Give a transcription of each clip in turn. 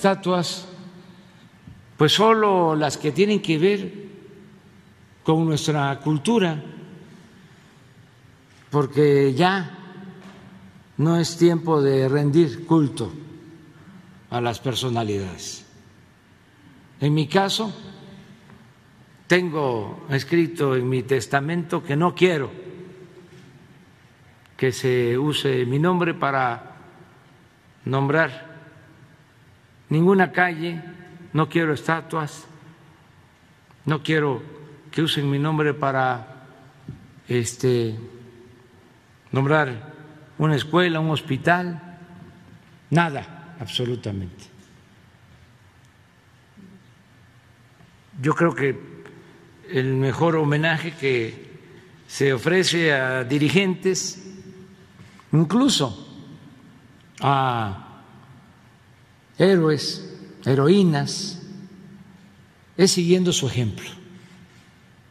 estatuas, pues solo las que tienen que ver con nuestra cultura, porque ya no es tiempo de rendir culto a las personalidades. En mi caso, tengo escrito en mi testamento que no quiero que se use mi nombre para nombrar ninguna calle, no quiero estatuas, no quiero que usen mi nombre para este nombrar una escuela, un hospital, nada, absolutamente. Yo creo que el mejor homenaje que se ofrece a dirigentes, incluso a héroes, heroínas, es siguiendo su ejemplo,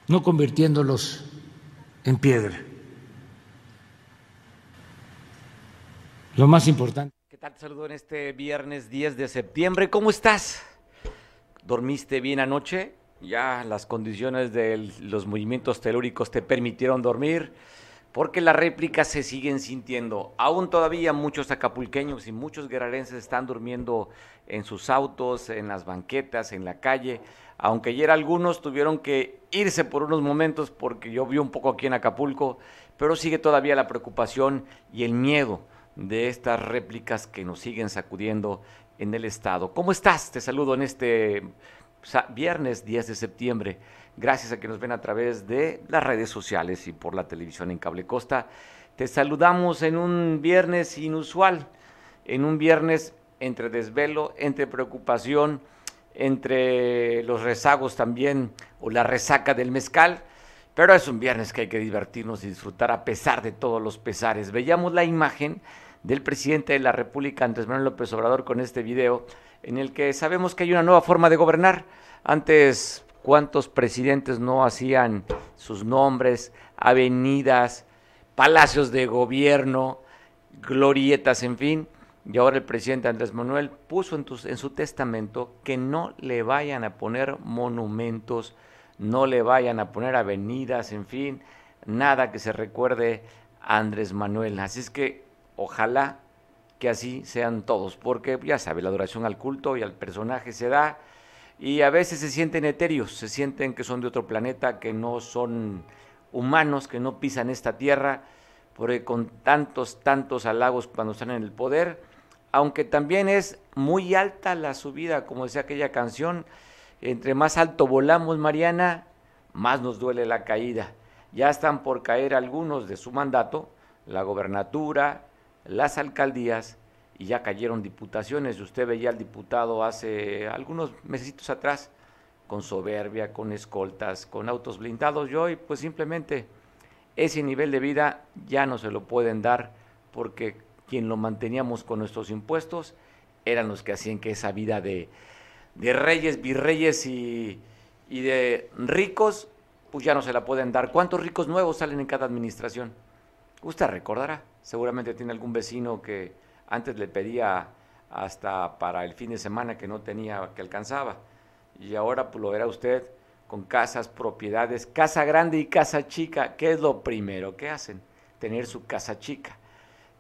no convirtiéndolos en piedra. Lo más importante. ¿Qué tal? Te saludo en este viernes 10 de septiembre. ¿Cómo estás? ¿Dormiste bien anoche? ya las condiciones de los movimientos telúricos te permitieron dormir, porque las réplicas se siguen sintiendo. Aún todavía muchos acapulqueños y muchos guerrerenses están durmiendo en sus autos, en las banquetas, en la calle, aunque ayer algunos tuvieron que irse por unos momentos porque llovió un poco aquí en Acapulco, pero sigue todavía la preocupación y el miedo de estas réplicas que nos siguen sacudiendo en el estado. ¿Cómo estás? Te saludo en este viernes 10 de septiembre. Gracias a que nos ven a través de las redes sociales y por la televisión en Cable Costa. Te saludamos en un viernes inusual, en un viernes entre desvelo, entre preocupación, entre los rezagos también o la resaca del mezcal. Pero es un viernes que hay que divertirnos y disfrutar a pesar de todos los pesares. Veíamos la imagen del presidente de la República, Andrés Manuel López Obrador, con este video en el que sabemos que hay una nueva forma de gobernar. Antes, ¿cuántos presidentes no hacían sus nombres, avenidas, palacios de gobierno, glorietas, en fin? Y ahora el presidente Andrés Manuel puso en, su testamento que no le vayan a poner monumentos, no le vayan a poner avenidas, en fin, nada que se recuerde a Andrés Manuel. Así es que ojalá que así sean todos, porque ya sabe, la adoración al culto y al personaje se da y a veces se sienten etéreos, se sienten que son de otro planeta, que no son humanos, que no pisan esta tierra, porque con tantos, tantos halagos cuando están en el poder, aunque también es muy alta la subida, como decía aquella canción, entre más alto volamos, Mariana, más nos duele la caída. Ya están por caer algunos de su mandato, la gobernatura, las alcaldías y ya cayeron diputaciones. Usted veía al diputado hace algunos meses atrás con soberbia, con escoltas, con autos blindados y hoy pues simplemente ese nivel de vida ya no se lo pueden dar porque quien lo manteníamos con nuestros impuestos eran los que hacían que esa vida de, de reyes, virreyes y, y de ricos pues ya no se la pueden dar. ¿Cuántos ricos nuevos salen en cada administración? Usted recordará, seguramente tiene algún vecino que antes le pedía hasta para el fin de semana que no tenía, que alcanzaba. Y ahora pues, lo verá usted con casas, propiedades, casa grande y casa chica. ¿Qué es lo primero que hacen? Tener su casa chica.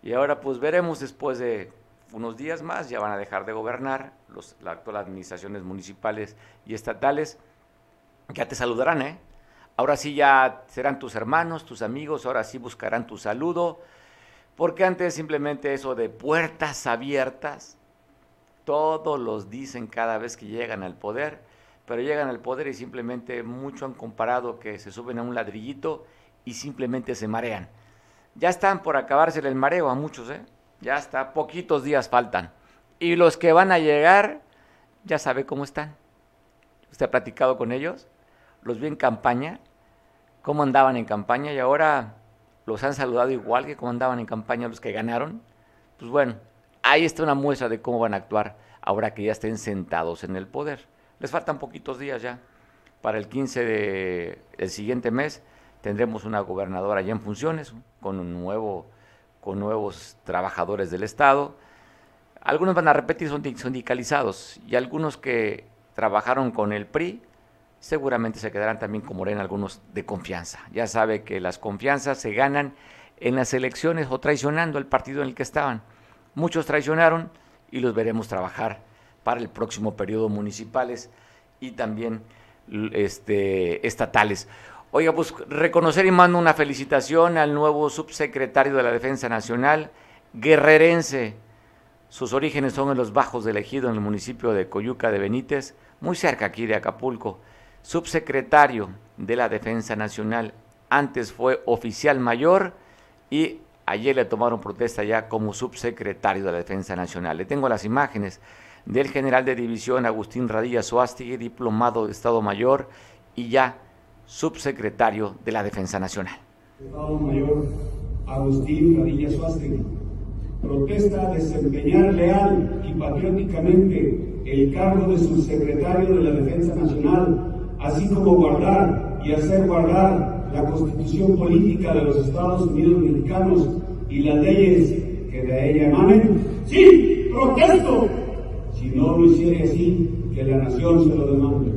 Y ahora pues veremos después de unos días más, ya van a dejar de gobernar los, las actuales administraciones municipales y estatales. Ya te saludarán, ¿eh? Ahora sí ya serán tus hermanos, tus amigos, ahora sí buscarán tu saludo, porque antes simplemente eso de puertas abiertas, todos los dicen cada vez que llegan al poder, pero llegan al poder y simplemente mucho han comparado que se suben a un ladrillito y simplemente se marean. Ya están por acabarse el mareo a muchos, ¿eh? Ya está, poquitos días faltan. Y los que van a llegar, ya sabe cómo están. ¿Usted ha platicado con ellos? ¿Los vi en campaña? cómo andaban en campaña y ahora los han saludado igual que cómo andaban en campaña los que ganaron. Pues bueno, ahí está una muestra de cómo van a actuar ahora que ya estén sentados en el poder. Les faltan poquitos días ya. Para el 15 de el siguiente mes tendremos una gobernadora ya en funciones con un nuevo con nuevos trabajadores del estado. algunos van a repetir son sindicalizados y algunos que trabajaron con el PRI seguramente se quedarán también con Morena algunos de confianza. Ya sabe que las confianzas se ganan en las elecciones o traicionando el partido en el que estaban. Muchos traicionaron y los veremos trabajar para el próximo periodo municipales y también este, estatales. Oiga, pues reconocer y mando una felicitación al nuevo subsecretario de la Defensa Nacional, guerrerense. Sus orígenes son en los Bajos del Ejido, en el municipio de Coyuca de Benítez, muy cerca aquí de Acapulco. Subsecretario de la Defensa Nacional, antes fue oficial mayor y ayer le tomaron protesta ya como subsecretario de la Defensa Nacional. Le tengo las imágenes del general de división Agustín Radilla Suástegui, diplomado de Estado Mayor y ya subsecretario de la Defensa Nacional. Estado Mayor Agustín Radilla Suástegui protesta desempeñar leal y patrióticamente el cargo de subsecretario de la Defensa Nacional, así como guardar y hacer guardar la constitución política de los Estados Unidos mexicanos y las leyes que de ella emanen. Sí, protesto si no lo hiciera así, que la nación se lo demande.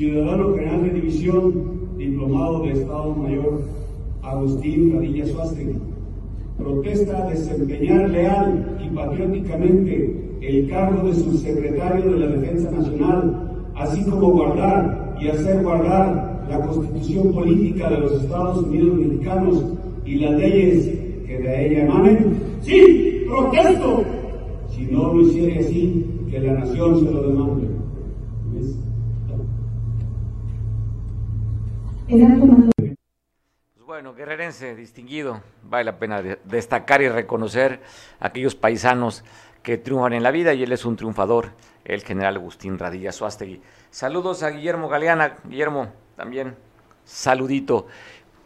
Ciudadano General de División, diplomado de Estado Mayor, Agustín Radilla Suástegui protesta desempeñar leal y patrióticamente el cargo de subsecretario de la Defensa Nacional, así como guardar y hacer guardar la constitución política de los Estados Unidos mexicanos y las leyes que de ella emanen? Sí, protesto. Si no lo hiciera así, que la nación se lo demande. Bueno, guerrerense distinguido, vale la pena destacar y reconocer a aquellos paisanos que triunfan en la vida y él es un triunfador, el general Agustín Radilla Suástegui. Saludos a Guillermo Galeana, Guillermo, también saludito.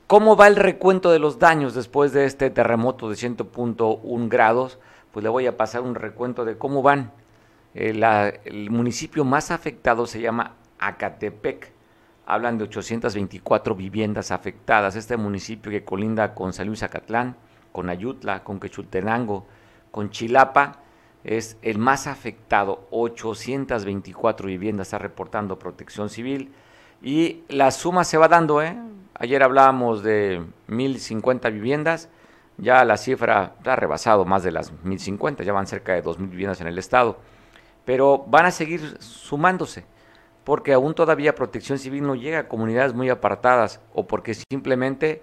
¿Cómo va el recuento de los daños después de este terremoto de 100.1 grados? Pues le voy a pasar un recuento de cómo van. eh, el municipio más afectado se llama Acatepec hablan de 824 viviendas afectadas. Este municipio que colinda con San Luis Acatlán, con Ayutla, con Quechultenango, con Chilapa, es el más afectado. 824 viviendas está reportando Protección Civil. Y la suma se va dando, ¿eh? Ayer hablábamos de 1050 viviendas, ya la cifra ha rebasado más de las 1050, ya van cerca de 2000 viviendas en el estado. Pero van a seguir sumándose porque aún todavía protección civil no llega a comunidades muy apartadas o porque simplemente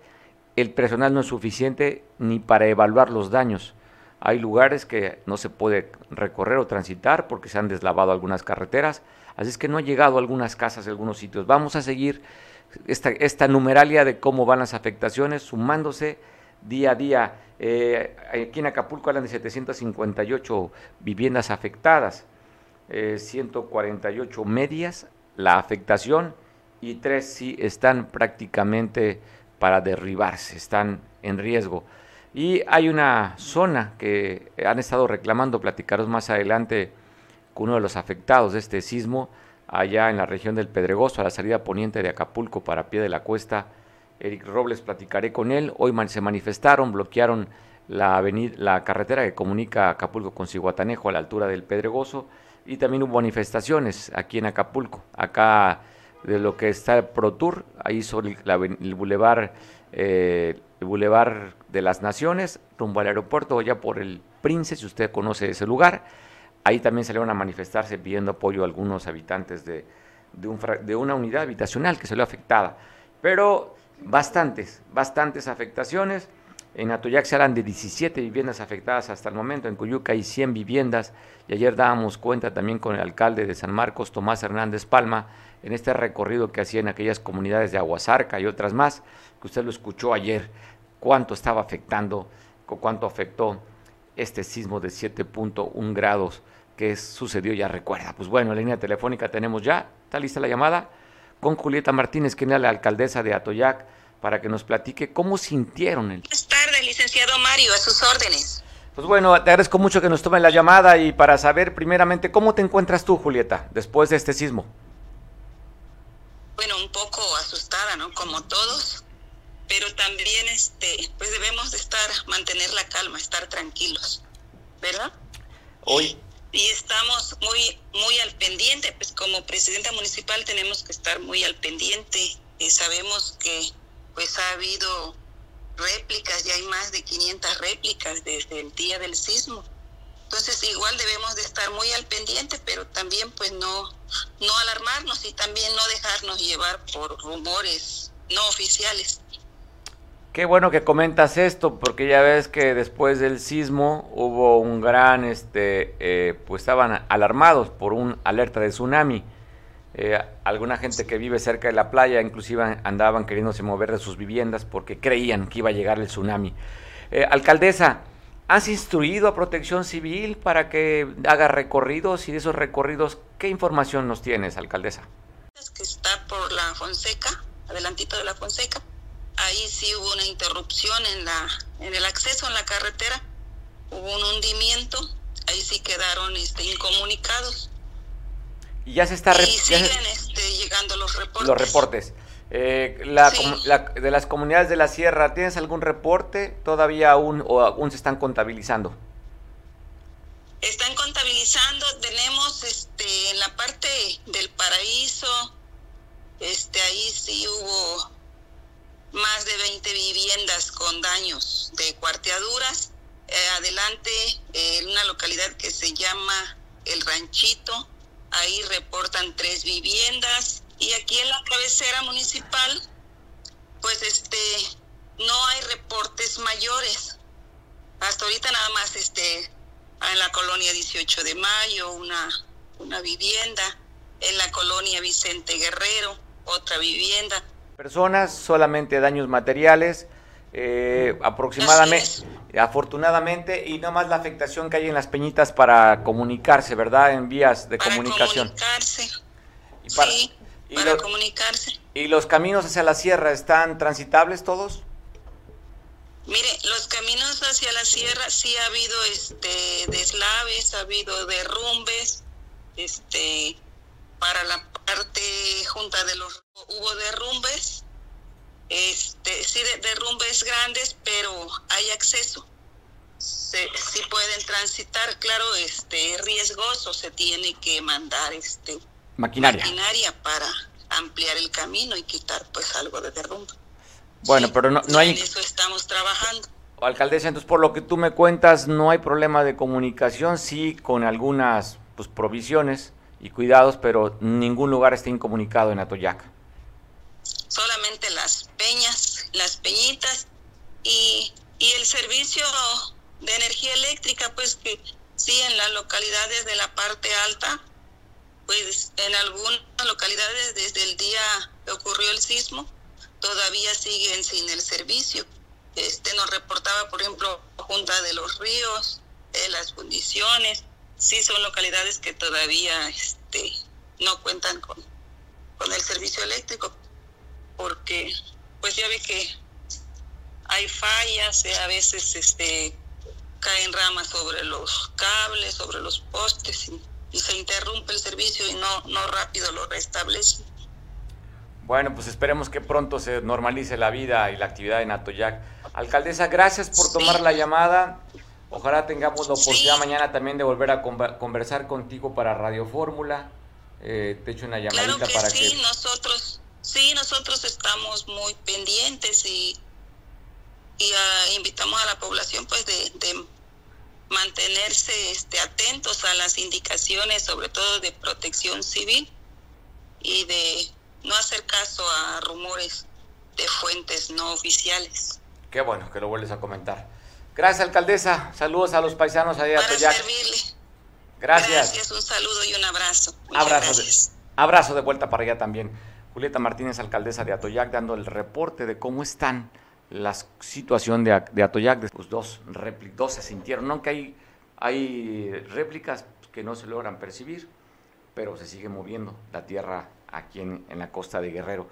el personal no es suficiente ni para evaluar los daños. Hay lugares que no se puede recorrer o transitar porque se han deslavado algunas carreteras, así es que no ha llegado a algunas casas, a algunos sitios. Vamos a seguir esta, numeralia de cómo van las afectaciones sumándose día a día. Eh, aquí en Acapulco hablan de 758 viviendas afectadas. 148 eh, medias la afectación y tres sí están prácticamente para derribarse, están en riesgo. Y hay una zona que han estado reclamando, platicaros más adelante con uno de los afectados de este sismo, allá en la región del Pedregoso, a la salida poniente de Acapulco para pie de la cuesta. Eric Robles, platicaré con él. Hoy se manifestaron, bloquearon la, avenida, la carretera que comunica Acapulco con Cihuatanejo a la altura del Pedregoso y también hubo manifestaciones aquí en Acapulco, acá de lo que está el Pro Tour, ahí sobre el, el bulevar, eh, el bulevar de las Naciones, rumbo al aeropuerto, ya por el Prince, si usted conoce ese lugar. Ahí también salieron a manifestarse pidiendo apoyo a algunos habitantes de, de, un, de una unidad habitacional que salió afectada. Pero bastantes, bastantes afectaciones. En Atoyac se hablan de 17 viviendas afectadas hasta el momento, en Cuyuca hay 100 viviendas y ayer dábamos cuenta también con el alcalde de San Marcos, Tomás Hernández Palma, en este recorrido que hacía en aquellas comunidades de Aguasarca y otras más, que usted lo escuchó ayer, cuánto estaba afectando, cuánto afectó este sismo de 7.1 grados que sucedió, ya recuerda. Pues bueno, la línea telefónica tenemos ya, está lista la llamada, con Julieta Martínez, que es la alcaldesa de Atoyac, para que nos platique cómo sintieron el... tardes, licenciado Mario, a sus órdenes. Pues bueno, te agradezco mucho que nos tomen la llamada y para saber primeramente cómo te encuentras tú, Julieta, después de este sismo. Bueno, un poco asustada, ¿no? Como todos, pero también este, pues debemos de estar, mantener la calma, estar tranquilos, ¿verdad? Hoy. Y estamos muy, muy al pendiente, pues como presidenta municipal tenemos que estar muy al pendiente. Y sabemos que pues ha habido réplicas, ya hay más de 500 réplicas desde el día del sismo. Entonces igual debemos de estar muy al pendiente, pero también pues no, no alarmarnos y también no dejarnos llevar por rumores no oficiales. Qué bueno que comentas esto, porque ya ves que después del sismo hubo un gran, este, eh, pues estaban alarmados por un alerta de tsunami. Eh, alguna gente que vive cerca de la playa inclusive andaban queriéndose mover de sus viviendas porque creían que iba a llegar el tsunami. Eh, alcaldesa, ¿has instruido a Protección Civil para que haga recorridos y de esos recorridos, qué información nos tienes, alcaldesa? Que está por la Fonseca, adelantito de la Fonseca. Ahí sí hubo una interrupción en, la, en el acceso en la carretera, hubo un hundimiento, ahí sí quedaron este, incomunicados y ya se está... Y siguen este, llegando los reportes. Los reportes. Eh, la, de las comunidades de la sierra, ¿tienes algún reporte todavía aún o aún se están contabilizando? Están contabilizando, tenemos este en la parte del paraíso, este ahí sí hubo más de 20 viviendas con daños de cuarteaduras. Eh, adelante, en una localidad que se llama El Ranchito, ahí reportan tres viviendas. Y aquí en la cabecera municipal pues este no hay reportes mayores. Hasta ahorita nada más este en la colonia 18 de mayo una una vivienda. En la colonia Vicente Guerrero otra vivienda. Personas solamente daños materiales eh, aproximadamente, afortunadamente, y no más la afectación que hay en las peñitas para comunicarse, ¿verdad? En vías de comunicación. Comunicarse. Y para, sí, para comunicarse. ¿Y los caminos hacia la sierra están transitables todos? Mire, los caminos hacia la sierra sí ha habido este deslaves, ha habido derrumbes, este para la parte junta de los hubo derrumbes este, sí de derrumbes grandes, pero hay acceso. Se, sí pueden transitar, claro, este riesgoso, se tiene que mandar este maquinaria. maquinaria para ampliar el camino y quitar pues algo de derrumbe. Bueno, pero no, no hay... En eso estamos trabajando. Alcaldesa, entonces por lo que tú me cuentas, no hay problema de comunicación, sí, con algunas pues, provisiones y cuidados, pero ningún lugar está incomunicado en Atoyac solamente las peñas, las peñitas y, y el servicio de energía eléctrica, pues que sí en las localidades de la parte alta, pues en algunas localidades desde el día que ocurrió el sismo, todavía siguen sin el servicio. Este nos reportaba, por ejemplo, Junta de los Ríos, las condiciones, sí son localidades que todavía este, no cuentan con, con el servicio eléctrico porque pues ya ve que hay fallas, eh, a veces este caen ramas sobre los cables, sobre los postes y, se interrumpe el servicio y no, no rápido lo restablece. Bueno, pues esperemos que pronto se normalice la vida y la actividad en Atoyac. Alcaldesa, gracias por tomar la llamada. Ojalá tengamos la oportunidad mañana también de volver a conversar contigo para Radio Fórmula. Eh, te echo una llamadita claro que para sí, nosotros Sí, nosotros estamos muy pendientes y, y ah, invitamos a la población pues de, mantenerse este, atentos a las indicaciones, sobre todo de protección civil y de no hacer caso a rumores de fuentes no oficiales. Qué bueno que lo vuelves a comentar. Gracias, alcaldesa. Saludos a los paisanos allá Para servirle. Gracias. Gracias, un saludo y un abrazo. abrazo, de, abrazo de vuelta para allá también. Julieta Martínez, alcaldesa de Atoyac, dando el reporte de cómo están la situación de, Atoyac. Pues dos, se sintieron, aunque hay, hay réplicas que no se logran percibir, pero se sigue moviendo la tierra aquí en, la costa de Guerrero.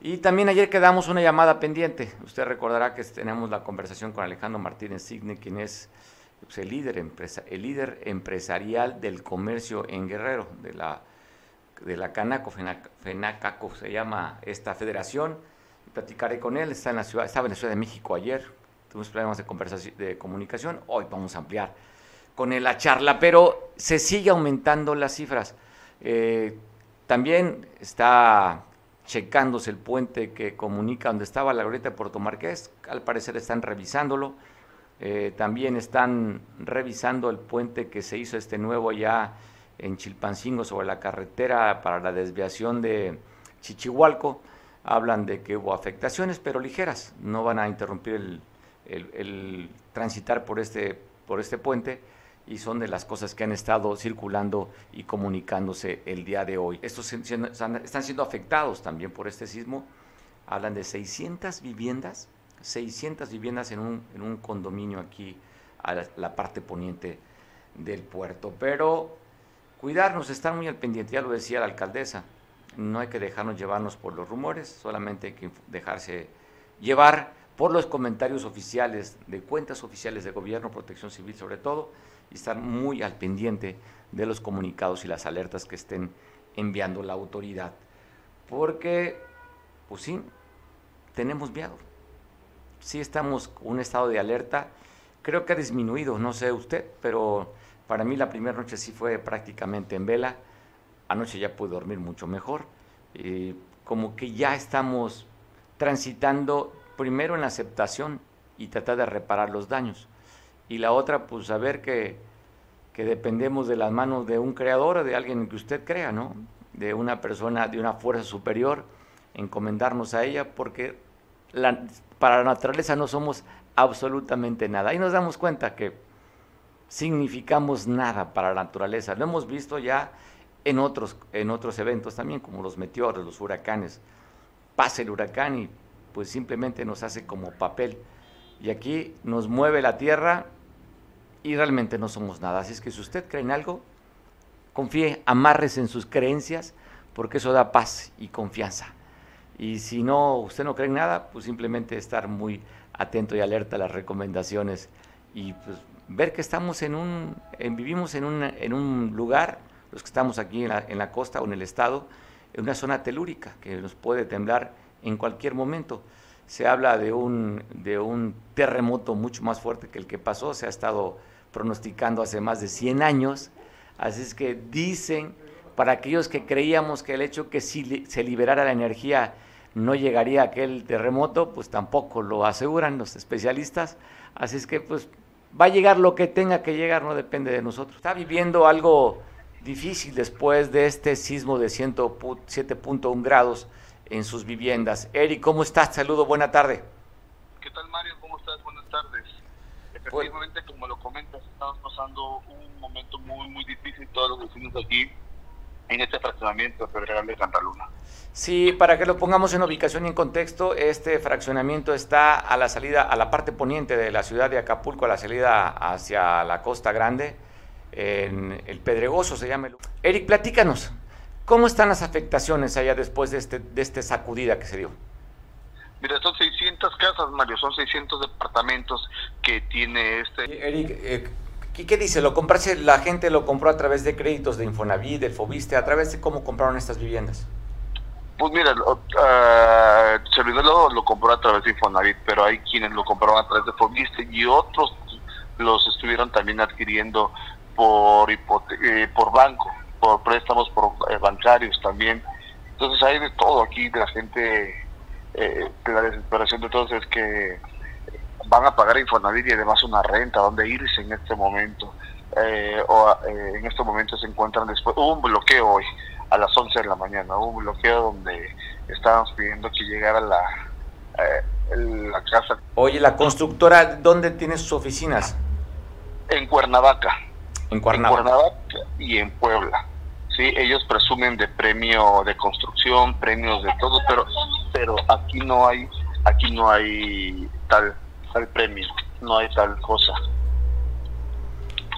Y también ayer quedamos una llamada pendiente. Usted recordará que tenemos la conversación con Alejandro Martínez Signe, quien es pues, el líder empresarial del comercio en Guerrero, de la, de la Canaco, FENACACO se llama esta federación. Platicaré con él, está en la ciudad, estaba en la Ciudad de México ayer, tuvimos problemas de, conversación, de comunicación, hoy vamos a ampliar con él la charla, pero se sigue aumentando las cifras. Eh, también está checándose el puente que comunica donde estaba la glorieta de Puerto Marqués, al parecer están revisándolo. Eh, también están revisando el puente que se hizo este nuevo ya en Chilpancingo sobre la carretera para la desviación de Chichihualco. Hablan de que hubo afectaciones, pero ligeras. No van a interrumpir el, transitar por este, por este puente y son de las cosas que han estado circulando y comunicándose el día de hoy. Estos están siendo afectados también por este sismo. Hablan de 600 viviendas 600 viviendas en un, en un condominio aquí a la, parte poniente del puerto. Pero cuidarnos, estar muy al pendiente, ya lo decía la alcaldesa, no hay que dejarnos llevarnos por los rumores, solamente hay que dejarse llevar por los comentarios oficiales de cuentas oficiales de gobierno, protección civil sobre todo, y estar muy al pendiente de los comunicados y las alertas que estén enviando la autoridad. Porque, pues sí, tenemos miedo sí estamos en un estado de alerta. Creo que ha disminuido, no sé usted, pero para mí la primera noche sí fue prácticamente en vela. Anoche ya pude dormir mucho mejor. y como que ya estamos transitando primero en la aceptación y tratar de reparar los daños. Y la otra, pues saber que, que dependemos de las manos de un creador de alguien que usted crea, ¿no? De una persona, de una fuerza superior, encomendarnos a ella, porque para la naturaleza no somos absolutamente nada. Y nos damos cuenta que significamos nada para la naturaleza. Lo hemos visto ya en otros, en otros eventos también, como los meteoros, los huracanes. Pasa el huracán y pues simplemente nos hace como papel. Y aquí nos mueve la tierra y realmente no somos nada. Así es que si usted cree en algo, confíe, amarres en sus creencias, porque eso da paz y confianza. Y si no, usted no cree en nada, pues simplemente estar muy atento y alerta a las recomendaciones y pues ver que estamos en un, vivimos en un, en un lugar, los que estamos aquí en la, en la costa o en el estado, en una zona telúrica que nos puede temblar en cualquier momento. Se habla de un, de un terremoto mucho más fuerte que el que pasó, se ha estado pronosticando hace más de 100 años, así es que dicen, para aquellos que creíamos que el hecho que si se liberara la energía no llegaría aquel terremoto, pues tampoco lo aseguran los especialistas. Así es que pues va a llegar lo que tenga que llegar, no depende de nosotros. Está viviendo algo difícil después de este sismo de 7.1 grados en sus viviendas. Eric, ¿cómo estás? Saludo, buena tarde. ¿Qué tal Mario? ¿Cómo estás? Buenas tardes. Efectivamente, como lo comentas, estamos pasando un momento muy, muy difícil todos los vecinos aquí en este fraccionamiento federal de Santa Luna. Sí, para que lo pongamos en ubicación y en contexto, este fraccionamiento está a la salida, a la parte poniente de la ciudad de Acapulco, a la salida hacia la Costa Grande, en el Pedregoso se llama. Eric, platícanos, ¿cómo están las afectaciones allá después de este, de este sacudida que se dio? Mira, son 600 casas, Mario, son 600 departamentos que tiene este... Eric, eh, ¿Y qué dice? ¿Lo compraste, la gente lo compró a través de créditos de Infonavit, del Fobiste, a través de cómo compraron estas viviendas? Pues mira, uh, Servidor lo, compró a través de Infonavit, pero hay quienes lo compraron a través de Fobiste y otros los estuvieron también adquiriendo por eh, por banco, por préstamos por eh, bancarios también. Entonces hay de todo aquí, de la gente, eh, la desesperación de todos es que van a pagar Infonavit y además una renta, donde irse en este momento. Eh, o eh, en estos momentos se encuentran después, hubo un bloqueo hoy a las 11 de la mañana, hubo un bloqueo donde estábamos pidiendo que llegara la, eh, la casa. Oye, ¿la constructora dónde tiene sus oficinas? En Cuernavaca. En Cuernavaca. En Cuernavaca y en Puebla. Sí, ellos presumen de premio de construcción, premios de todo, pero pero aquí no hay aquí no hay tal premio, no hay tal cosa.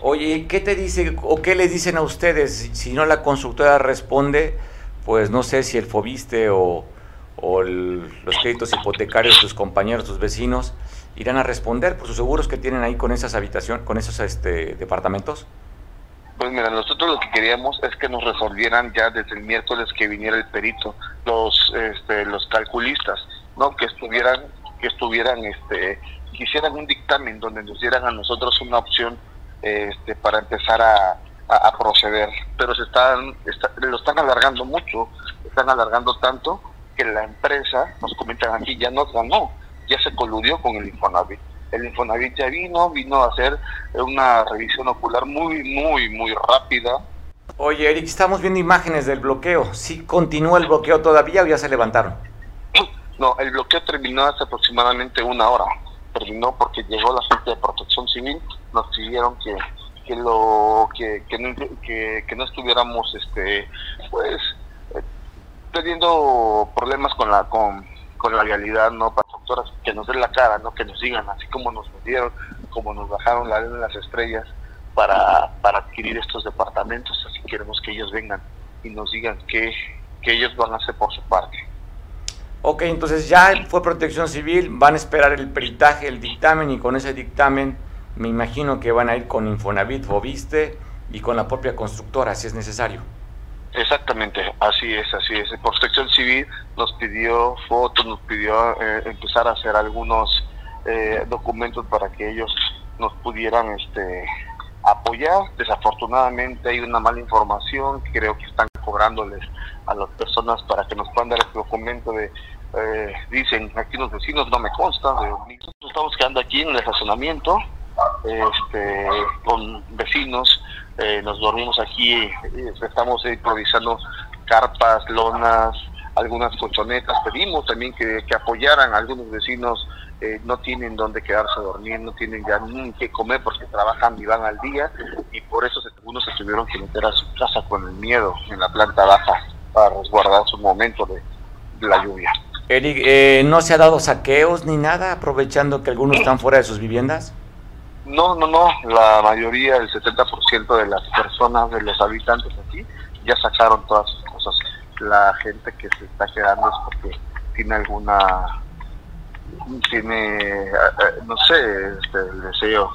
Oye, ¿qué te dice o qué le dicen a ustedes? Si no la constructora responde, pues no sé si el Fobiste o, o los créditos hipotecarios tus compañeros, tus vecinos, irán a responder por sus seguros que tienen ahí con esas habitaciones, con esos este, departamentos? Pues mira, nosotros lo que queríamos es que nos resolvieran ya desde el miércoles que viniera el perito, los este, los calculistas, ¿no? Que estuvieran que estuvieran este hicieran un dictamen donde nos dieran a nosotros una opción este, para empezar a, a, proceder, pero se están lo están alargando mucho, están alargando tanto que la empresa nos comentan aquí ya nos ganó, ya se coludió con el Infonavit el Infonavit ya vino, vino a hacer una revisión ocular muy, muy, muy rápida. Oye, Eric, estamos viendo imágenes del bloqueo. ¿Sí continúa el bloqueo todavía o ya se levantaron? No, el bloqueo terminó hace aproximadamente una hora. Terminó porque llegó la gente de protección civil, nos pidieron que que lo que, que, no, que, que no estuviéramos este pues eh, teniendo problemas con la con, con la realidad no para que nos den la cara, ¿no? que nos digan, así como nos metieron, como nos bajaron la luz de las estrellas para, para adquirir estos departamentos, así queremos que ellos vengan y nos digan qué, que ellos van a hacer por su parte. Ok, entonces ya fue protección civil, van a esperar el peritaje, el dictamen y con ese dictamen me imagino que van a ir con Infonavit, Viste y con la propia constructora si es necesario. Exactamente, así es, así es. Protección Civil nos pidió fotos, nos pidió eh, empezar a hacer algunos eh, documentos para que ellos nos pudieran este, apoyar. Desafortunadamente hay una mala información, creo que están cobrándoles a las personas para que nos puedan dar el documento de, eh, dicen aquí los vecinos, no me consta, nosotros estamos quedando aquí en el estacionamiento este, con vecinos eh, nos dormimos aquí, eh, estamos improvisando carpas, lonas, algunas colchonetas, pedimos también que, apoyaran, algunos vecinos eh, no tienen dónde quedarse a dormir, no tienen ya ni qué comer porque trabajan y van al día y por eso algunos se tuvieron que meter a su casa con el miedo en la planta baja para resguardar su momento de, de la lluvia. Eric, ¿no se ha dado saqueos ni nada aprovechando que algunos están fuera de sus viviendas? No, no, no, la mayoría, el 70% de las personas, de los habitantes aquí, ya sacaron todas sus cosas. La gente que se está quedando es porque tiene alguna, tiene, eh, eh, no sé, este, el deseo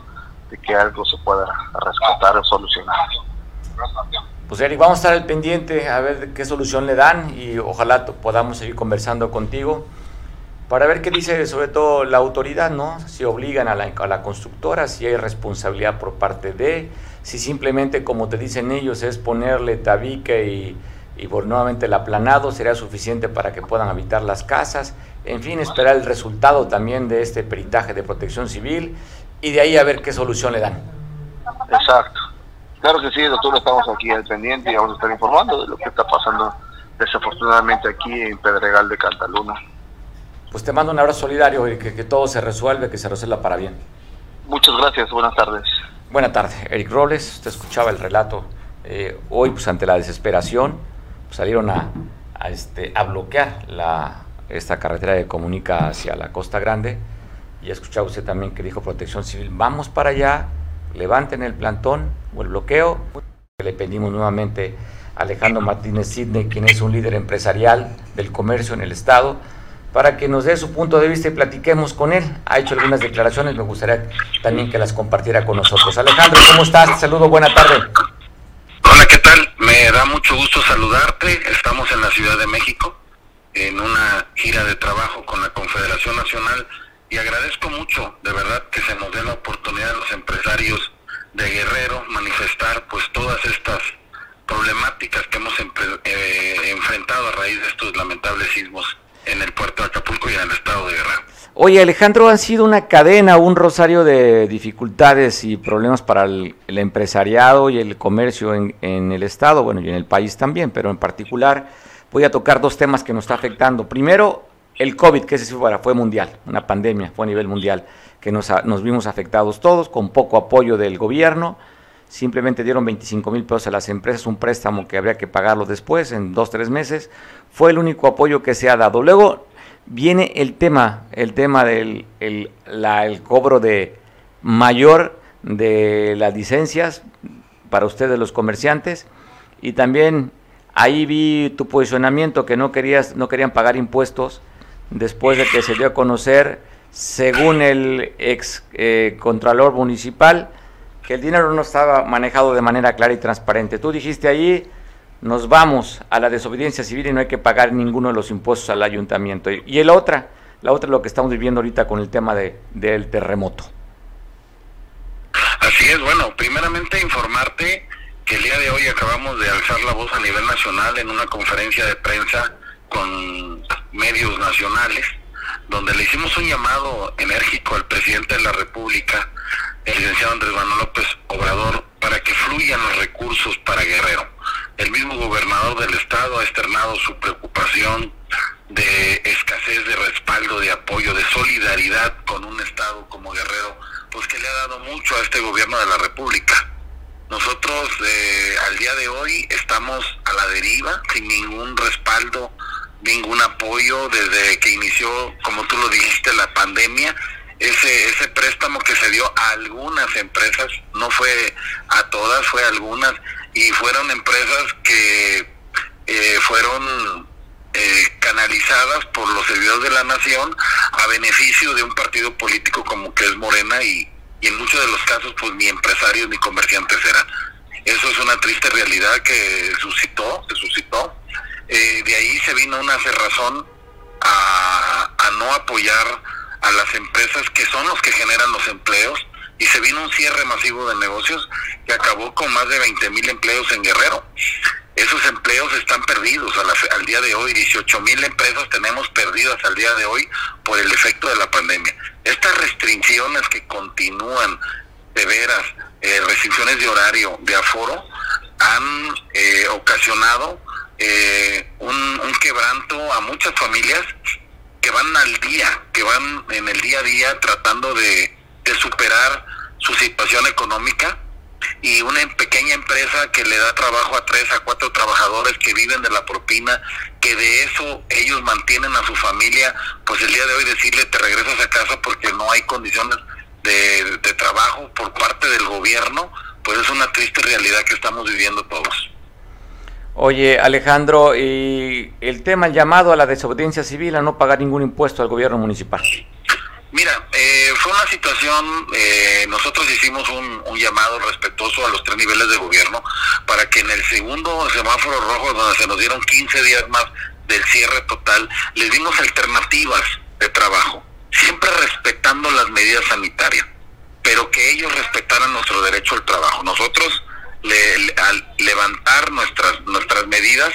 de que algo se pueda rescatar o solucionar. Pues Eric, vamos a estar al pendiente a ver qué solución le dan y ojalá podamos seguir conversando contigo para ver qué dice sobre todo la autoridad, ¿no? Si obligan a la, a la, constructora, si hay responsabilidad por parte de, si simplemente, como te dicen ellos, es ponerle tabique y, y por nuevamente el aplanado sería suficiente para que puedan habitar las casas. En fin, esperar el resultado también de este peritaje de protección civil y de ahí a ver qué solución le dan. Exacto. Claro que sí, doctor, estamos aquí al pendiente y vamos a estar informando de lo que está pasando desafortunadamente aquí en Pedregal de Cantaluna pues te mando un abrazo solidario y que, todo se resuelve, que se resuelva para bien. Muchas gracias, buenas tardes. Buenas tardes, Eric Robles, usted escuchaba el relato. Eh, hoy, pues ante la desesperación, pues, salieron a, este, a bloquear la, esta carretera que comunica hacia la Costa Grande. Y escuchaba usted también que dijo Protección Civil, vamos para allá, levanten el plantón o el bloqueo. Le pedimos nuevamente a Alejandro Martínez Sidney, quien es un líder empresarial del comercio en el Estado, para que nos dé su punto de vista y platiquemos con él. Ha hecho algunas declaraciones, me gustaría también que las compartiera con nosotros. Alejandro, ¿cómo estás? Saludo, buena tarde. Me da mucho gusto saludarte. Estamos en la Ciudad de México en una gira de trabajo con la Confederación Nacional y agradezco mucho, de verdad, que se nos dé la oportunidad a los empresarios de Guerrero manifestar pues todas estas problemáticas que hemos eh, enfrentado a raíz de estos lamentables sismos en el puerto de Acapulco y en el estado de Guerrero. Oye, Alejandro, han sido una cadena, un rosario de dificultades y problemas para el, empresariado y el comercio en, el estado, bueno, y en el país también, pero en particular voy a tocar dos temas que nos está afectando. Primero, el COVID, que ese fue mundial, una pandemia, fue a nivel mundial, que nos, nos vimos afectados todos, con poco apoyo del gobierno, simplemente dieron 25 mil pesos a las empresas, un préstamo que habría que pagarlo después, en dos, tres meses, fue el único apoyo que se ha dado. Luego viene el tema, el tema del el, cobro de mayor de las licencias para ustedes los comerciantes y también Ahí vi tu posicionamiento que no querías, no querían pagar impuestos después de que se dio a conocer, según el ex eh, contralor municipal, que el dinero no estaba manejado de manera clara y transparente. Tú dijiste ahí, nos vamos a la desobediencia civil y no hay que pagar ninguno de los impuestos al ayuntamiento. Y, el otra, la otra es lo que estamos viviendo ahorita con el tema de, del terremoto. Así es, bueno, primeramente informarte que el día de hoy acabamos de alzar la voz a nivel nacional en una conferencia de prensa con medios nacionales, donde le hicimos un llamado enérgico al presidente de la República, el licenciado Andrés Manuel López Obrador, para que fluyan los recursos para Guerrero. El mismo gobernador del estado ha externado su preocupación de escasez de respaldo, de apoyo, de solidaridad con un estado como Guerrero, pues que le ha dado mucho a este gobierno de la República nosotros eh, al día de hoy estamos a la deriva, sin ningún respaldo, ningún apoyo desde que inició, como tú lo dijiste, la pandemia. Ese, ese préstamo que se dio a algunas empresas, no fue a todas, fue a algunas, y fueron empresas que eh, fueron eh, canalizadas por los servidores de la nación a beneficio de un partido político como que es Morena y, en muchos de los casos pues ni empresarios ni comerciantes eran. Eso es una triste realidad que suscitó, se suscitó. Eh, de ahí se vino una cerrazón a, a no apoyar a las empresas que son los que generan los empleos y se vino un cierre masivo de negocios que acabó con más de 20 mil empleos en Guerrero. Esos empleos están perdidos al día de hoy. 18 mil empresas tenemos perdidas al día de hoy por el efecto de la pandemia. Estas restricciones que continúan de veras, eh, restricciones de horario, de aforo, han eh, ocasionado eh, un, quebranto a muchas familias que van al día, que van en el día a día tratando de, de superar su situación económica y una pequeña empresa que le da trabajo a tres a cuatro trabajadores que viven de la propina, que de eso ellos mantienen a su familia, pues el día de hoy decirle te regresas a casa porque no hay condiciones de, de trabajo por parte del gobierno, pues es una triste realidad que estamos viviendo todos. Oye, Alejandro, y el tema, el llamado a la desobediencia civil a no pagar ningún impuesto al gobierno municipal. Mira, eh, fue una situación, eh, nosotros hicimos un, llamado respetuoso a los tres niveles de gobierno para que en el segundo semáforo rojo, donde se nos dieron 15 días más del cierre total, les dimos alternativas de trabajo, siempre respetando las medidas sanitarias, pero que ellos respetaran nuestro derecho al trabajo. Nosotros, al levantar nuestras, nuestras medidas,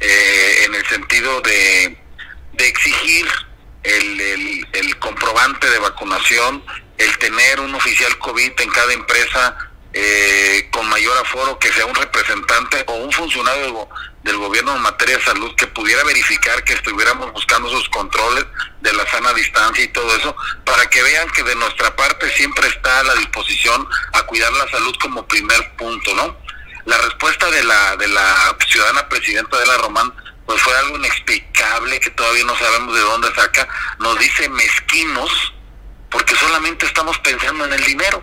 eh, en el sentido de exigir el, el, comprobante de vacunación, el tener un oficial COVID en cada empresa eh, con mayor aforo, que sea un representante o un funcionario del, gobierno en materia de salud que pudiera verificar que estuviéramos buscando sus controles de la sana distancia y todo eso, para que vean que de nuestra parte siempre está a la disposición a cuidar la salud como primer punto, ¿no? La respuesta de la, de la ciudadana presidenta de la Román pues fue algo inexplicable que todavía no sabemos de dónde saca, nos dice mezquinos porque solamente estamos pensando en el dinero.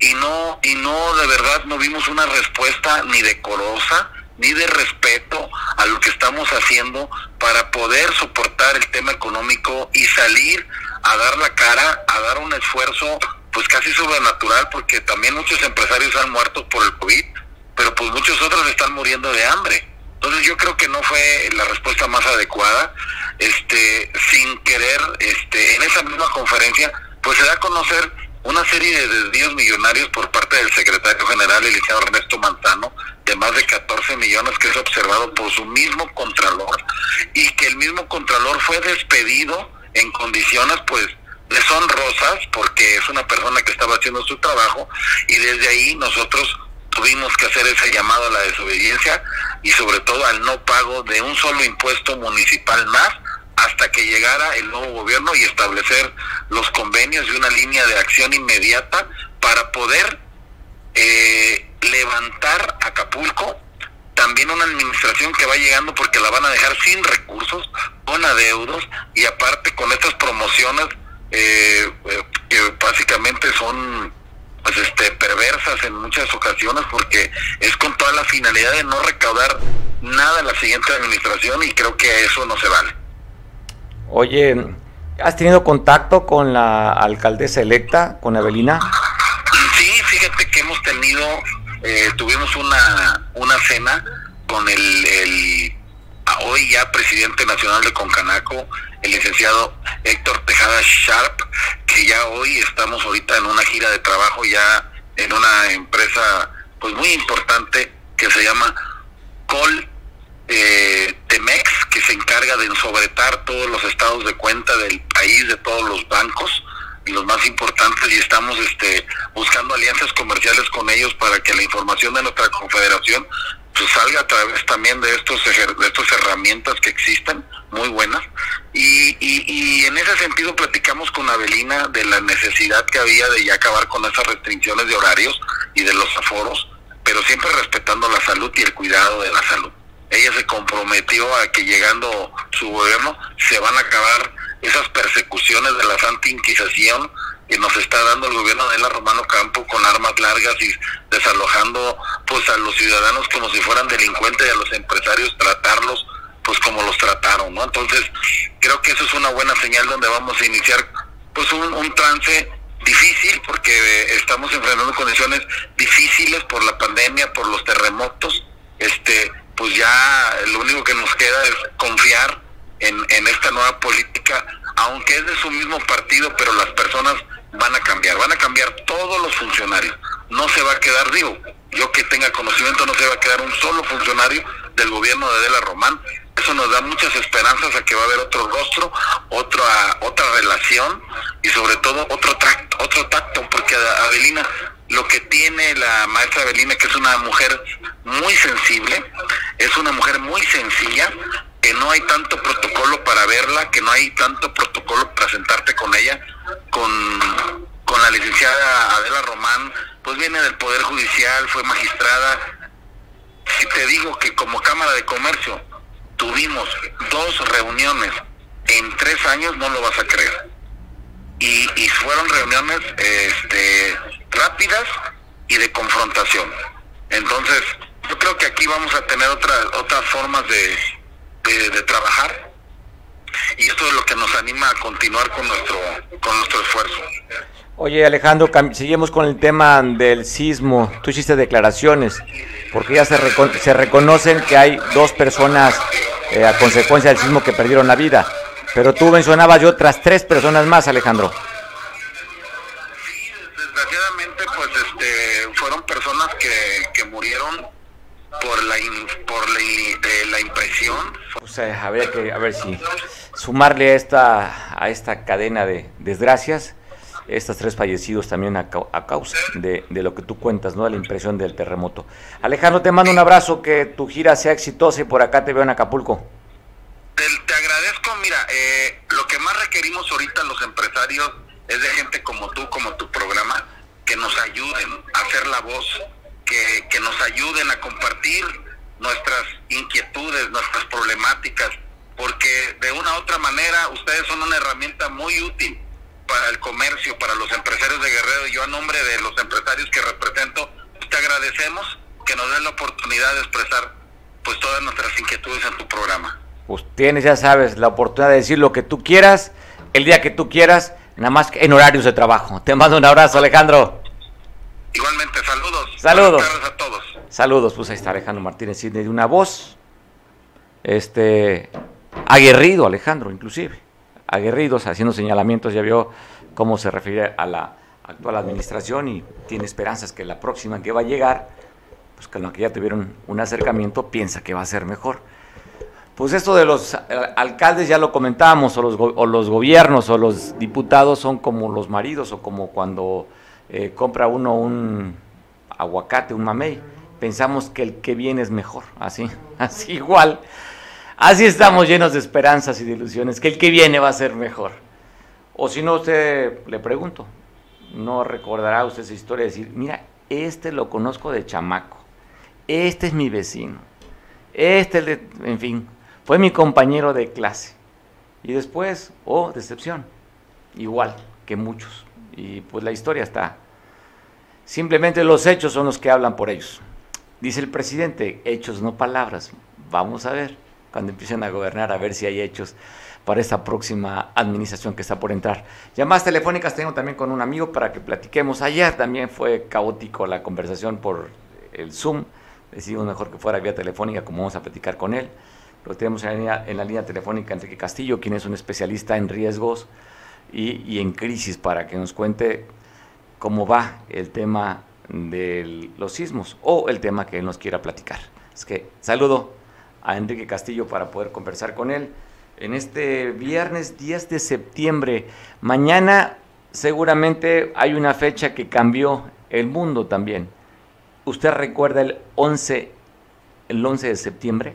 Y no y no de verdad no vimos una respuesta ni decorosa ni de respeto a lo que estamos haciendo para poder soportar el tema económico y salir a dar la cara, a dar un esfuerzo pues casi sobrenatural porque también muchos empresarios han muerto por el COVID, pero pues muchos otros están muriendo de hambre entonces yo creo que no fue la respuesta más adecuada. Este, sin querer, este, en esa misma conferencia, pues se da a conocer una serie de desvíos millonarios por parte del secretario general, el licenciado Ernesto Manzano, de más de 14 millones que es observado por su mismo contralor y que el mismo contralor fue despedido en condiciones pues deshonrosas porque es una persona que estaba haciendo su trabajo y desde ahí nosotros tuvimos que hacer ese llamado a la desobediencia y sobre todo al no pago de un solo impuesto municipal más hasta que llegara el nuevo gobierno y establecer los convenios y una línea de acción inmediata para poder eh, levantar Acapulco, también una administración que va llegando porque la van a dejar sin recursos, con adeudos y aparte con estas promociones eh, eh, que básicamente son pues este perversas en muchas ocasiones porque es con toda la finalidad de no recaudar nada en la siguiente administración y creo que eso no se vale. Oye, ¿has tenido contacto con la alcaldesa electa, con Evelina? Sí, fíjate que hemos tenido, eh, tuvimos una, una cena con el, el hoy ya presidente nacional de Concanaco, el licenciado Héctor Tejada Sharp, que ya hoy estamos ahorita en una gira de trabajo ya en una empresa pues muy importante que se llama Col eh, Temex, que se encarga de ensobretar todos los estados de cuenta del país, de todos los bancos y los más importantes y estamos este buscando alianzas comerciales con ellos para que la información de nuestra confederación pues salga a través también de estos de estas herramientas que existen muy buenas. Y, y, en ese sentido platicamos con Avelina de la necesidad que había de ya acabar con esas restricciones de horarios y de los aforos pero siempre respetando la salud y el cuidado de la salud. Ella se comprometió a que llegando su gobierno se van a acabar esas persecuciones de la Santa Inquisición que nos está dando el gobierno de la Romano Campo con armas largas y desalojando pues a los ciudadanos como si fueran delincuentes y a los empresarios tratarlos pues como los trataron, ¿no? Entonces, creo que eso es una buena señal donde vamos a iniciar pues un, un trance difícil porque estamos enfrentando condiciones difíciles por la pandemia, por los terremotos, este, pues ya lo único que nos queda es confiar en, en esta nueva política, aunque es de su mismo partido, pero las personas van a cambiar, van a cambiar todos los funcionarios. No se va a quedar, digo, yo que tenga conocimiento, no se va a quedar un solo funcionario del gobierno de Adela Román. Eso nos da muchas esperanzas a que va a haber otro rostro, otra otra relación y sobre todo otro otro tacto, porque Adelina, lo que tiene la maestra Avelina, que es una mujer muy sensible, es una mujer muy sencilla, que no hay tanto protocolo para verla, que no hay tanto protocolo para sentarte con ella, con, con la licenciada Adela Román, pues viene del Poder Judicial, fue magistrada. Si te digo que como Cámara de Comercio tuvimos dos reuniones en tres años, no lo vas a creer. Y, y fueron reuniones este, rápidas y de confrontación. Entonces, yo creo que aquí vamos a tener otras otras formas de, de, trabajar y esto es lo que nos anima a continuar con nuestro con nuestro esfuerzo. Oye Alejandro, seguimos con el tema del sismo. Tú hiciste declaraciones, porque ya se, se reconocen que hay dos personas eh, a consecuencia del sismo que perdieron la vida, pero tú mencionabas yo otras tres personas más, Alejandro. Sí, desgraciadamente, pues este, fueron personas que, que murieron por la por la, impresión. O sea, habría que a ver si sumarle a esta a esta cadena de desgracias estos tres fallecidos también a, causa de, lo que tú cuentas, ¿no? De la impresión del terremoto. Alejandro, te mando un abrazo, que tu gira sea exitosa y por acá te veo en Acapulco. Te, agradezco, mira, eh, lo que más requerimos ahorita los empresarios es de gente como tú, como tu programa, que nos ayuden a hacer la voz que, nos ayuden a compartir nuestras inquietudes, nuestras problemáticas, porque de una u otra manera ustedes son una herramienta muy útil para el comercio, para los empresarios de Guerrero. Yo a nombre de los empresarios que represento, te agradecemos que nos den la oportunidad de expresar pues todas nuestras inquietudes en tu programa. Pues tienes, ya sabes, la oportunidad de decir lo que tú quieras, el día que tú quieras, nada más en horarios de trabajo. Te mando un abrazo, Alejandro. Igualmente, saludos. Saludos. a todos. Saludos, pues ahí está Alejandro Martínez de una voz, este, aguerrido Alejandro, inclusive, aguerridos, haciendo señalamientos, ya vio cómo se refiere a la actual administración y tiene esperanzas que la próxima que va a llegar, pues con lo que ya tuvieron un acercamiento, piensa que va a ser mejor. Pues esto de los alcaldes ya lo comentábamos, o los, o los gobiernos o los diputados son como los maridos o como cuando eh, compra uno un aguacate, un mamey, pensamos que el que viene es mejor, así, así igual. Así estamos llenos de esperanzas y de ilusiones, que el que viene va a ser mejor. O si no, usted le pregunto, no recordará usted esa historia de decir, mira, este lo conozco de chamaco, este es mi vecino, este, en fin, fue mi compañero de clase. Y después, oh, decepción, igual que muchos y pues la historia está Simplemente los hechos son los que hablan por ellos. Dice el presidente, hechos no palabras. Vamos a ver cuando empiecen a gobernar, a ver si hay hechos para esta próxima administración que está por entrar. Llamadas telefónicas tengo también con un amigo para que platiquemos. Ayer también fue caótico la conversación por el Zoom. Decidimos mejor que fuera vía telefónica, como vamos a platicar con él. Lo tenemos en la en la línea telefónica Enrique Castillo, quien es un especialista en riesgos y, en crisis, para que nos cuente cómo va el tema de los sismos o el tema que él nos quiera platicar. Es que saludo a Enrique Castillo para poder conversar con él en este viernes 10 de septiembre. Mañana seguramente hay una fecha que cambió el mundo también. ¿Usted recuerda el 11, el 11 de septiembre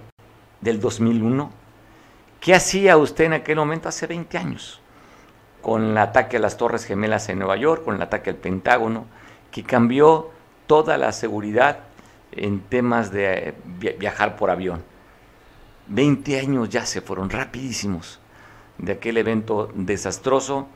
del 2001? ¿Qué hacía usted en aquel momento hace 20 años? Con el ataque a las Torres Gemelas en Nueva York, con el ataque al Pentágono, que cambió toda la seguridad en temas de viajar por avión. 20 años ya se fueron rapidísimos de aquel evento desastroso,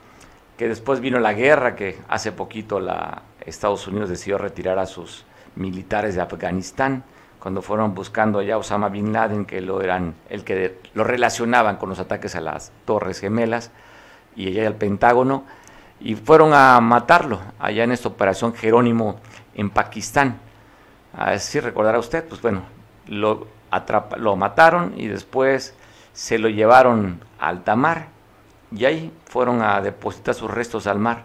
que después vino la guerra, que hace poquito la, Estados Unidos decidió retirar a sus militares de Afganistán, cuando fueron buscando allá a Osama Bin Laden, que lo eran el que lo relacionaban con los ataques a las Torres Gemelas y allá al Pentágono, y fueron a matarlo allá en esta operación Jerónimo en Pakistán. Así recordará usted, pues bueno, lo lo mataron y después se lo llevaron a alta mar y ahí fueron a depositar sus restos al mar.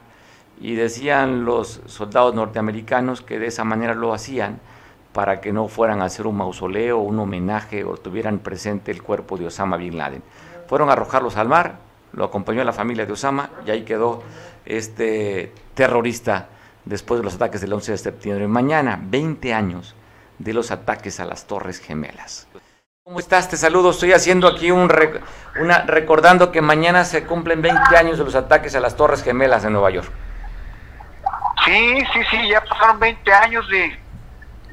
Y decían los soldados norteamericanos que de esa manera lo hacían para que no fueran a hacer un mausoleo, un homenaje o tuvieran presente el cuerpo de Osama Bin Laden. Fueron a arrojarlos al mar, lo acompañó la familia de Osama y ahí quedó este terrorista después de los ataques del 11 de septiembre. Mañana, 20 años de los ataques a las Torres Gemelas. ¿Cómo estás? Te saludo. Estoy haciendo aquí un una, recordando que mañana se cumplen 20 años de los ataques a las Torres Gemelas en Nueva York. Sí, sí, sí, ya pasaron 20 años de,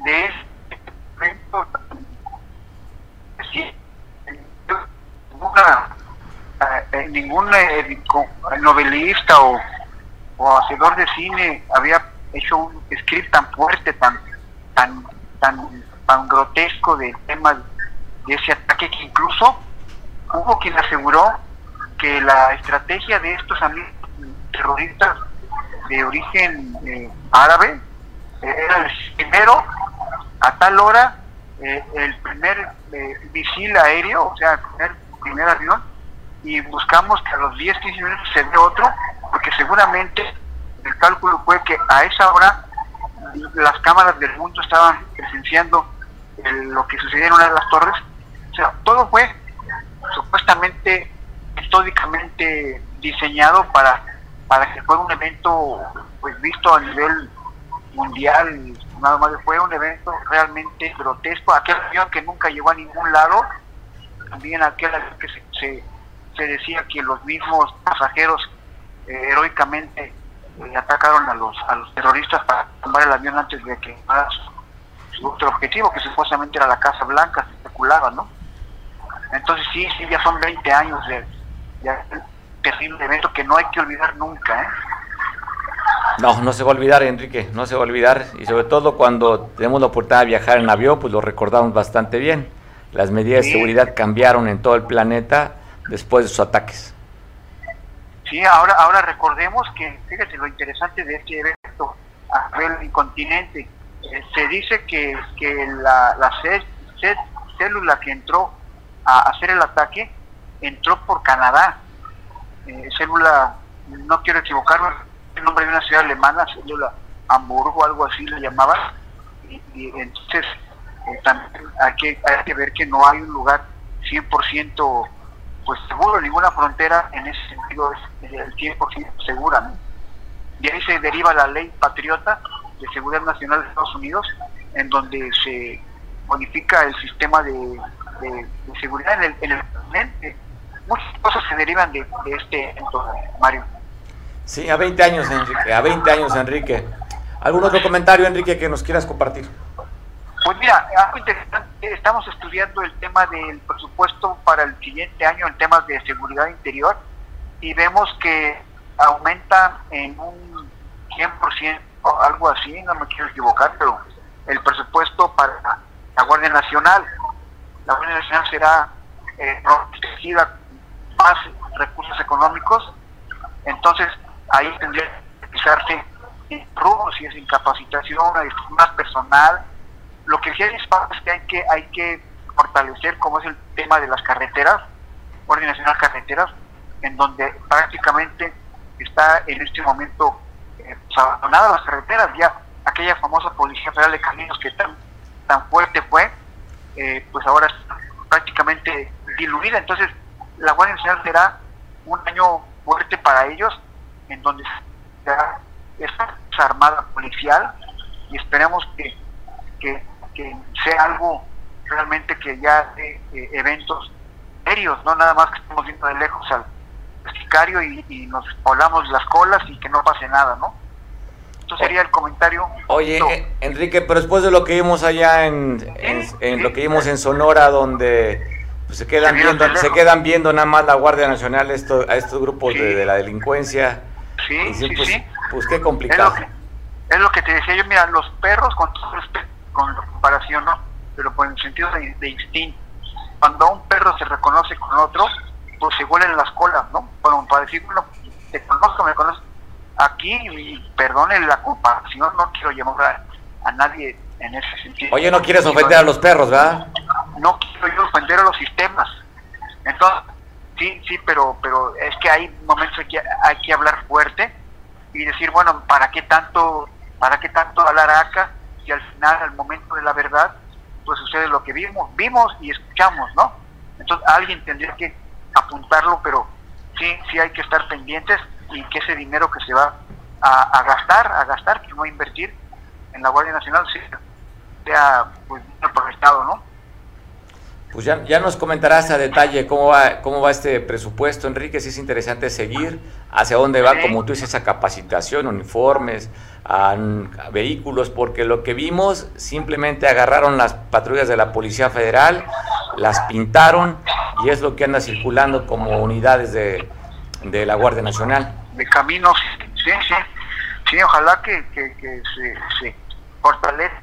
de eh, ningún eh, novelista o, o hacedor de cine había hecho un script tan fuerte, tan, tan tan, tan grotesco del tema de ese ataque que incluso hubo quien aseguró que la estrategia de estos amigos terroristas de origen eh, árabe eh, era el primero a tal hora eh, el primer misil aéreo, o sea, el primer, primer avión, y buscamos que a los 10, 15 minutos se ve otro, porque seguramente el cálculo fue que a esa hora las cámaras del mundo estaban presenciando lo que sucedía en una de las torres. O sea, todo fue supuestamente, metódicamente diseñado para, para que fuera un evento pues visto a nivel mundial, nada más fue un evento realmente grotesco, aquel avión que nunca llegó a ningún lado, también aquel avión que se, se, decía que los mismos pasajeros eh, heroicamente eh, atacaron a los, a los terroristas para tomar el avión antes de que su, otro objetivo, que supuestamente era la Casa Blanca, se especulaba, ¿no? Entonces sí, sí, ya son 20 años de, un terrible evento que no hay que olvidar nunca, ¿eh? No, no se va a olvidar, Enrique, no se va a olvidar. Y sobre todo cuando tenemos la oportunidad de viajar en avión, pues lo recordamos bastante bien. Las medidas de seguridad cambiaron en todo el planeta después de sus ataques. Sí, ahora, ahora recordemos que, fíjate lo interesante de este evento a nivel continente, eh, se dice que, que la, la célula que entró a hacer el ataque entró por Canadá, eh, célula, no quiero equivocarme, el nombre de una ciudad alemana, célula Hamburgo, algo así le llamaban, y, entonces eh, hay que, hay que ver que no hay un lugar 100% pues seguro, ninguna frontera en ese sentido es el 100% segura. ¿no? De ahí se deriva la ley patriota de seguridad nacional de Estados Unidos, en donde se bonifica el sistema de, seguridad en el, en Muchas cosas se derivan de, este evento, Mario. Sí, a 20 años, Enrique. A 20 años, Enrique. ¿Algún otro comentario, Enrique, que nos quieras compartir? Pues mira, algo interesante, estamos estudiando el tema del presupuesto para el siguiente año en temas de seguridad interior y vemos que aumenta en un 100% algo así, no me quiero equivocar, pero el presupuesto para la Guardia Nacional, la Guardia Nacional será eh, protegida más recursos económicos, entonces ahí tendría que utilizarse rubros, si es incapacitación, más personal. Lo que sí es que hay que, hay que fortalecer, como es el tema de las carreteras, Guardia Nacional Carreteras, en donde prácticamente está en este momento eh, pues, abandonadas las carreteras, ya aquella famosa Policía Federal de Caminos que tan, tan fuerte fue, eh, pues ahora está prácticamente diluida. Entonces, la Guardia Nacional será un año fuerte para ellos, en donde será esta armada policial y esperemos que, que, sea algo realmente que ya de eh, eventos serios, no nada más que estemos viendo de lejos al, sicario y, nos volamos las colas y que no pase nada, ¿no? Esto sería el comentario. Oye, eh, Enrique, pero después de lo que vimos allá en, en, lo que vimos en Sonora, donde pues, se quedan viendo, se quedan viendo nada más la Guardia Nacional esto, a estos grupos de, la delincuencia. Sí, sí, pues, sí. Pues qué complicado. Es lo, que, te decía yo, mira, los perros, con todo respeto, con la comparación, ¿no? Pero por el sentido de, instinto. Cuando un perro se reconoce con otro, pues se huelen las colas, ¿no? Bueno, para decir, bueno, te conozco, me conozco. Aquí, y perdone la comparación, no quiero llamar a, nadie en ese sentido. Oye, no quieres ofender a los perros, ¿verdad? No quiero yo ofender a los sistemas. Entonces, sí, sí, pero pero es que hay momentos que hay que hablar fuerte y decir, bueno, ¿para qué tanto, para qué tanto hablar acá? Y al final, al momento de la verdad, pues sucede lo que vimos, vimos y escuchamos, ¿no? Entonces alguien tendría que apuntarlo, pero sí, sí hay que estar pendientes y que ese dinero que se va a, gastar, a gastar, que no a invertir en la Guardia Nacional, sea pues, aprovechado, ¿no? Pues ya, ya, nos comentarás a detalle cómo va, cómo va este presupuesto, Enrique, si es interesante seguir, hacia dónde va, como tú dices, esa capacitación, uniformes, a, vehículos, porque lo que vimos, simplemente agarraron las patrullas de la Policía Federal, las pintaron y es lo que anda circulando como unidades de, la Guardia Nacional. De caminos, sí, sí, sí, ojalá que, se, se fortalezca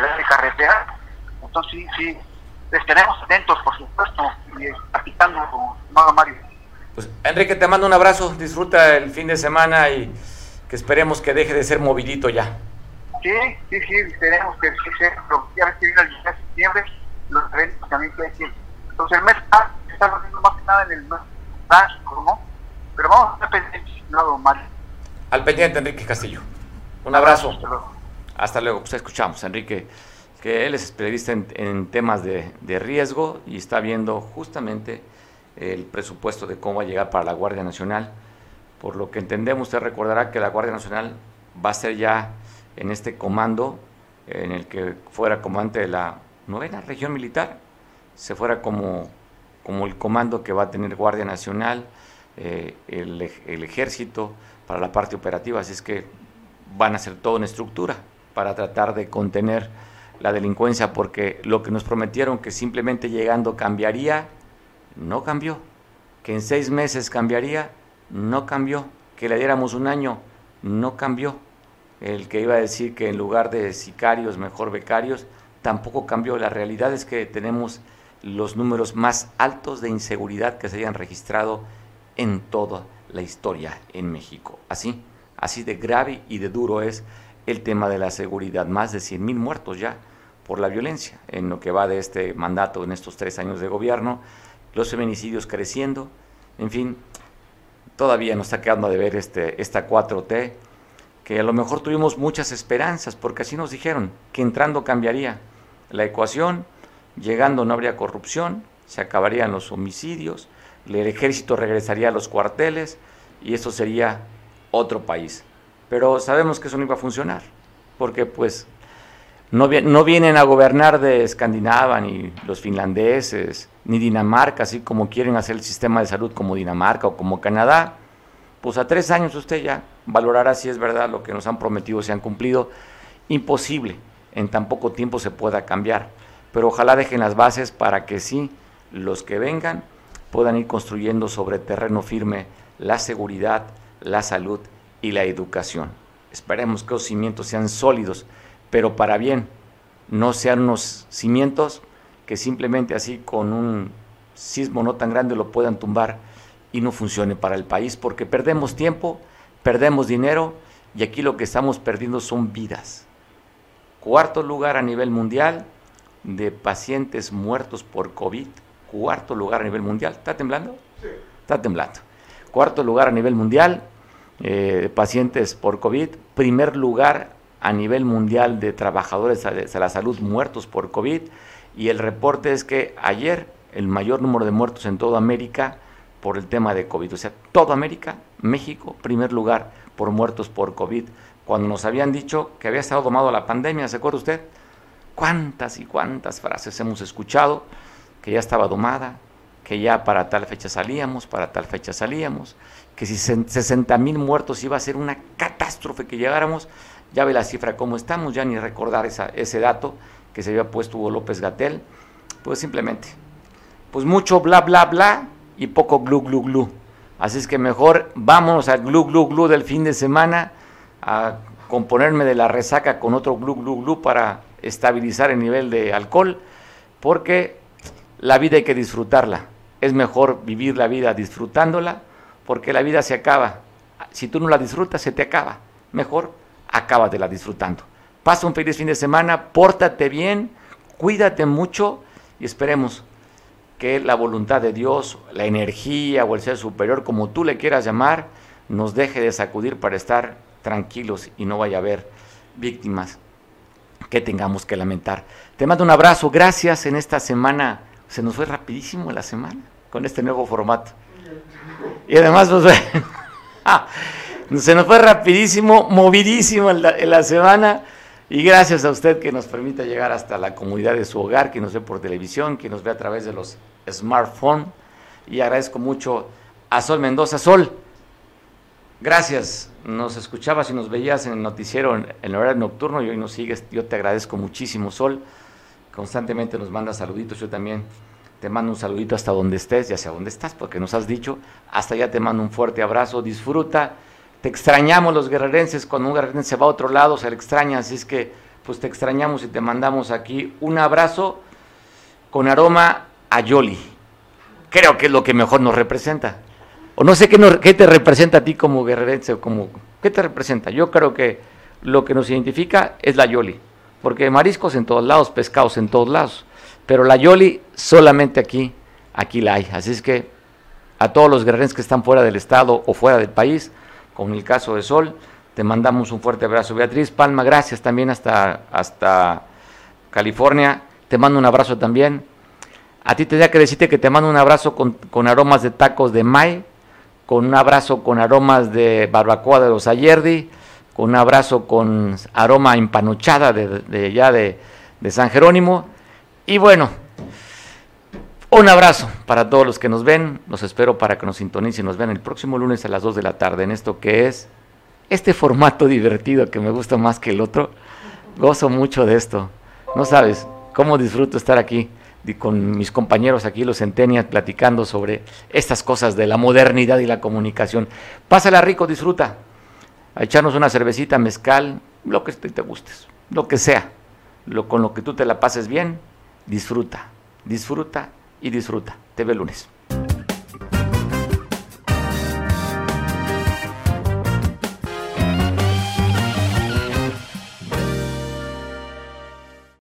de carretera, entonces sí, sí, les tenemos atentos, por supuesto, y capitando como Mago Mario. Pues Enrique, te mando un abrazo, disfruta el fin de semana y que esperemos que deje de ser movidito ya. Sí, sí, sí, tenemos que ser, pero ya ves que viene el 10 de septiembre, los eventos también que que... Entonces el mes A está haciendo más que nada en el mes básico, ¿no? Pero vamos a estar pendientes, no, Mario. Al pendiente, Enrique Castillo. Un abrazo. Hasta luego. Hasta luego. Pues escuchamos, Enrique, que él es especialista en, temas de, riesgo y está viendo justamente el presupuesto de cómo va a llegar para la Guardia Nacional. Por lo que entendemos, usted recordará que la Guardia Nacional va a ser ya en este comando, en el que fuera comandante de la novena región militar, se fuera como, como el comando que va a tener Guardia Nacional, eh, el, el, ejército para la parte operativa, así es que van a ser toda una estructura para tratar de contener la delincuencia, porque lo que nos prometieron que simplemente llegando cambiaría, no cambió, que en seis meses cambiaría, no cambió, que le diéramos un año, no cambió el que iba a decir que en lugar de sicarios, mejor becarios, tampoco cambió. La realidad es que tenemos los números más altos de inseguridad que se hayan registrado en toda la historia en México. Así, así de grave y de duro es el tema de la seguridad. Más de 100 mil muertos ya por la violencia en lo que va de este mandato en estos tres años de gobierno. Los feminicidios creciendo. En fin, todavía nos está quedando de ver este, esta 4T que a lo mejor tuvimos muchas esperanzas, porque así nos dijeron, que entrando cambiaría la ecuación, llegando no habría corrupción, se acabarían los homicidios, el ejército regresaría a los cuarteles y eso sería otro país. Pero sabemos que eso no iba a funcionar, porque pues no, no vienen a gobernar de Escandinavia, ni los finlandeses, ni Dinamarca, así como quieren hacer el sistema de salud como Dinamarca o como Canadá. Pues a tres años usted ya valorará si es verdad lo que nos han prometido se han cumplido. Imposible en tan poco tiempo se pueda cambiar, pero ojalá dejen las bases para que sí los que vengan puedan ir construyendo sobre terreno firme la seguridad, la salud y la educación. Esperemos que los cimientos sean sólidos, pero para bien, no sean unos cimientos que simplemente así con un sismo no tan grande lo puedan tumbar y no funcione para el país, porque perdemos tiempo, perdemos dinero y aquí lo que estamos perdiendo son vidas. Cuarto lugar a nivel mundial de pacientes muertos por COVID. Cuarto lugar a nivel mundial. ¿Está temblando? Sí. Está temblando. Cuarto lugar a nivel mundial eh, pacientes por COVID. Primer lugar a nivel mundial de trabajadores de la salud muertos por COVID. Y el reporte es que ayer el mayor número de muertos en toda América por el tema de COVID. O sea, toda América, México, primer lugar por muertos por COVID. Cuando nos habían dicho que había estado domado la pandemia, ¿se acuerda usted? ¿Cuántas y cuántas frases hemos escuchado? Que ya estaba domada, que ya para tal fecha salíamos, para tal fecha salíamos, que si 60 mil muertos iba a ser una catástrofe que llegáramos. Ya ve la cifra cómo estamos, ya ni recordar ese dato que se había puesto Hugo López Gatel. Pues simplemente, pues mucho bla, bla, bla, y poco glu, glu, glu. Así es que mejor vámonos al glu, glu, glu del fin de semana, a componerme de la resaca con otro glu, glu, glu para estabilizar el nivel de alcohol, porque la vida hay que disfrutarla. Es mejor vivir la vida disfrutándola, porque la vida se acaba. Si tú no la disfrutas, se te acaba. Mejor acábatela disfrutando. Pasa un feliz fin de semana, pórtate bien, cuídate mucho y esperemos que la voluntad de Dios, la energía o el ser superior, como tú le quieras llamar, nos deje de sacudir para estar tranquilos y no vaya a haber víctimas que tengamos que lamentar. Te mando un abrazo, gracias en esta semana. Se nos fue rapidísimo la semana con este nuevo formato. Y además, pues, se nos fue rapidísimo, movidísimo en la semana. Y gracias a usted que nos permite llegar hasta la comunidad de su hogar, que nos ve por televisión, que nos ve a través de los smartphones. Y agradezco mucho a Sol Mendoza. Sol, gracias. Nos escuchabas y nos veías en el noticiero en el horario nocturno y hoy nos sigues. Yo te agradezco muchísimo, Sol. Constantemente nos manda saluditos. Yo también te mando un saludito hasta donde estés, ya sea donde estás, porque nos has dicho. Hasta allá te mando un fuerte abrazo. Disfruta te extrañamos los guerrerenses, cuando un guerrerense va a otro lado se le extraña, así es que pues te extrañamos y te mandamos aquí un abrazo con aroma a Yoli. Creo que es lo que mejor nos representa. O no sé qué, qué te representa a ti como guerrerense o como... ¿Qué te representa? Yo creo que lo que nos identifica es la Yoli. Porque mariscos en todos lados, pescados en todos lados. Pero la Yoli solamente aquí, aquí la hay. Así es que a todos los guerrerenses que están fuera del estado o fuera del país, con el caso de Sol. Te mandamos un fuerte abrazo. Beatriz Palma, gracias también hasta, hasta California. Te mando un abrazo también. A ti tenía que decirte que te mando un abrazo con, aromas de tacos de May, con un abrazo con aromas de barbacoa de los Ayerdi, con un abrazo con aroma empanochada de, de ya de, de San Jerónimo. Y bueno, un abrazo para todos los que nos ven. Los espero para que nos sintonicen y nos vean el próximo lunes a las 2 de la tarde en esto que es este formato divertido que me gusta más que el otro. Gozo mucho de esto. No sabes cómo disfruto estar aquí con mis compañeros aquí, los centenias, platicando sobre estas cosas de la modernidad y la comunicación. Pásala rico, disfruta. A echarnos una cervecita, mezcal, lo que te gustes, lo que sea. Con lo que tú te la pases bien, disfruta, disfruta y disfruta. Te veo lunes.